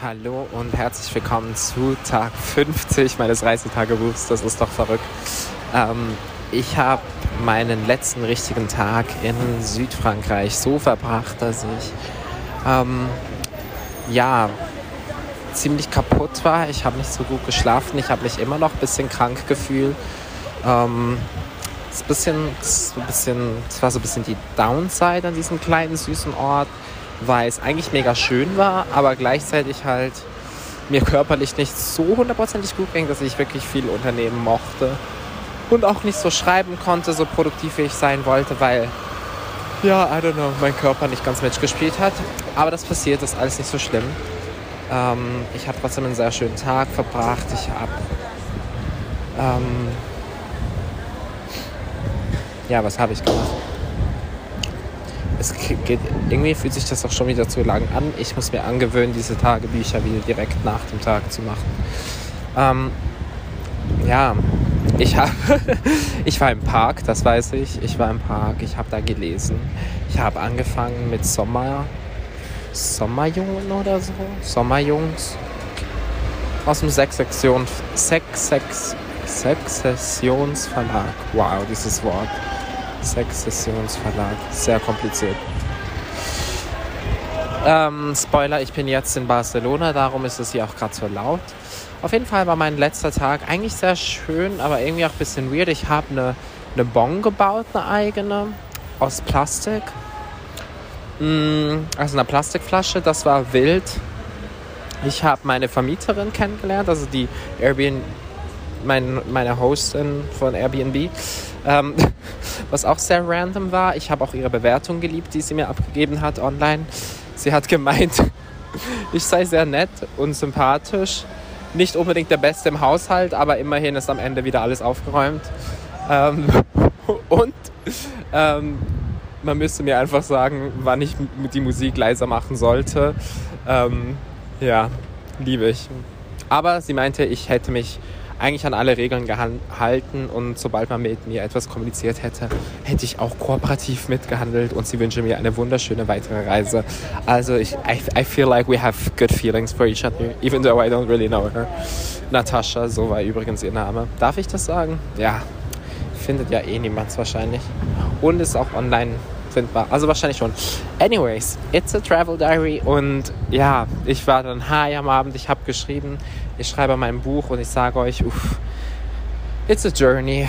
Hallo und herzlich willkommen zu Tag 50 meines Reisetagebuchs. Das ist doch verrückt. Ähm, ich habe meinen letzten richtigen Tag in Südfrankreich so verbracht, dass ich ähm, ja ziemlich kaputt war. Ich habe nicht so gut geschlafen. Ich habe mich immer noch ein bisschen krank gefühlt. Ähm, ist bisschen, ein bisschen, das war so ein bisschen die Downside an diesem kleinen süßen Ort weil es eigentlich mega schön war, aber gleichzeitig halt mir körperlich nicht so hundertprozentig gut ging, dass ich wirklich viel unternehmen mochte und auch nicht so schreiben konnte, so produktiv wie ich sein wollte, weil ja, I don't know, mein Körper nicht ganz mitgespielt hat. Aber das passiert, das ist alles nicht so schlimm. Ähm, ich habe trotzdem einen sehr schönen Tag verbracht. Ich habe ähm, ja, was habe ich gemacht? Es geht, irgendwie fühlt sich das auch schon wieder zu lang an. Ich muss mir angewöhnen, diese Tagebücher wieder direkt nach dem Tag zu machen. Ähm, ja, ich, hab, ich war im Park, das weiß ich. Ich war im Park, ich habe da gelesen. Ich habe angefangen mit Sommer, Sommerjungen oder so. Sommerjungs. Aus dem Sex, Sexsessionsverlag. Wow, dieses Wort. Sexsessionsverlag. Sehr kompliziert. Ähm, Spoiler, ich bin jetzt in Barcelona, darum ist es hier auch gerade so laut. Auf jeden Fall war mein letzter Tag eigentlich sehr schön, aber irgendwie auch ein bisschen weird. Ich habe eine, eine Bon gebaut, eine eigene, aus Plastik. Also eine Plastikflasche, das war wild. Ich habe meine Vermieterin kennengelernt, also die Airbnb, mein, meine Hostin von Airbnb. Ähm, was auch sehr random war. Ich habe auch ihre Bewertung geliebt, die sie mir abgegeben hat online. Sie hat gemeint, ich sei sehr nett und sympathisch. Nicht unbedingt der Beste im Haushalt, aber immerhin ist am Ende wieder alles aufgeräumt. Ähm, und ähm, man müsste mir einfach sagen, wann ich die Musik leiser machen sollte. Ähm, ja, liebe ich. Aber sie meinte, ich hätte mich eigentlich an alle Regeln gehalten und sobald man mit mir etwas kommuniziert hätte, hätte ich auch kooperativ mitgehandelt und sie wünsche mir eine wunderschöne weitere Reise. Also ich, I, I feel like we have good feelings for each other, even though I don't really know her. Natascha, so war übrigens ihr Name. Darf ich das sagen? Ja, findet ja eh niemand wahrscheinlich. Und ist auch online findbar. Also wahrscheinlich schon. Anyways, it's a travel diary und ja, ich war dann high am Abend, ich habe geschrieben, ich schreibe mein Buch und ich sage euch, uff, it's a journey.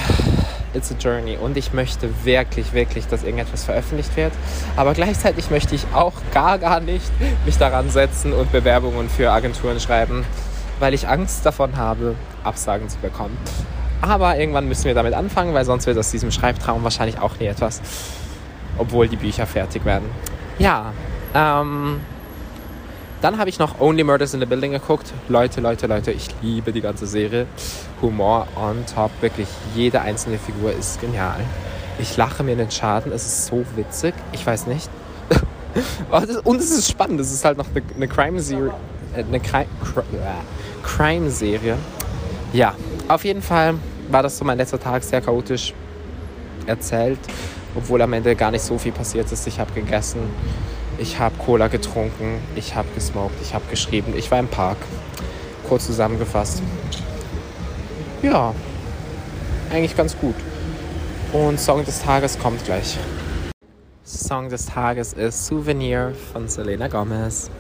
It's a journey und ich möchte wirklich, wirklich, dass irgendetwas veröffentlicht wird. Aber gleichzeitig möchte ich auch gar, gar nicht mich daran setzen und Bewerbungen für Agenturen schreiben, weil ich Angst davon habe, Absagen zu bekommen. Aber irgendwann müssen wir damit anfangen, weil sonst wird aus diesem Schreibtraum wahrscheinlich auch nie etwas obwohl die Bücher fertig werden. Ja, ähm, dann habe ich noch Only Murders in the Building geguckt. Leute, Leute, Leute, ich liebe die ganze Serie. Humor on top, wirklich jede einzelne Figur ist genial. Ich lache mir in den Schaden, es ist so witzig. Ich weiß nicht. Und es ist spannend, es ist halt noch eine, Crime-Serie. Äh, eine äh, Crime-Serie. Ja, auf jeden Fall war das so mein letzter Tag sehr chaotisch erzählt obwohl am Ende gar nicht so viel passiert ist. Ich habe gegessen, ich habe Cola getrunken, ich habe gesmoked, ich habe geschrieben, ich war im Park. Kurz zusammengefasst. Ja, eigentlich ganz gut. Und Song des Tages kommt gleich. Song des Tages ist Souvenir von Selena Gomez.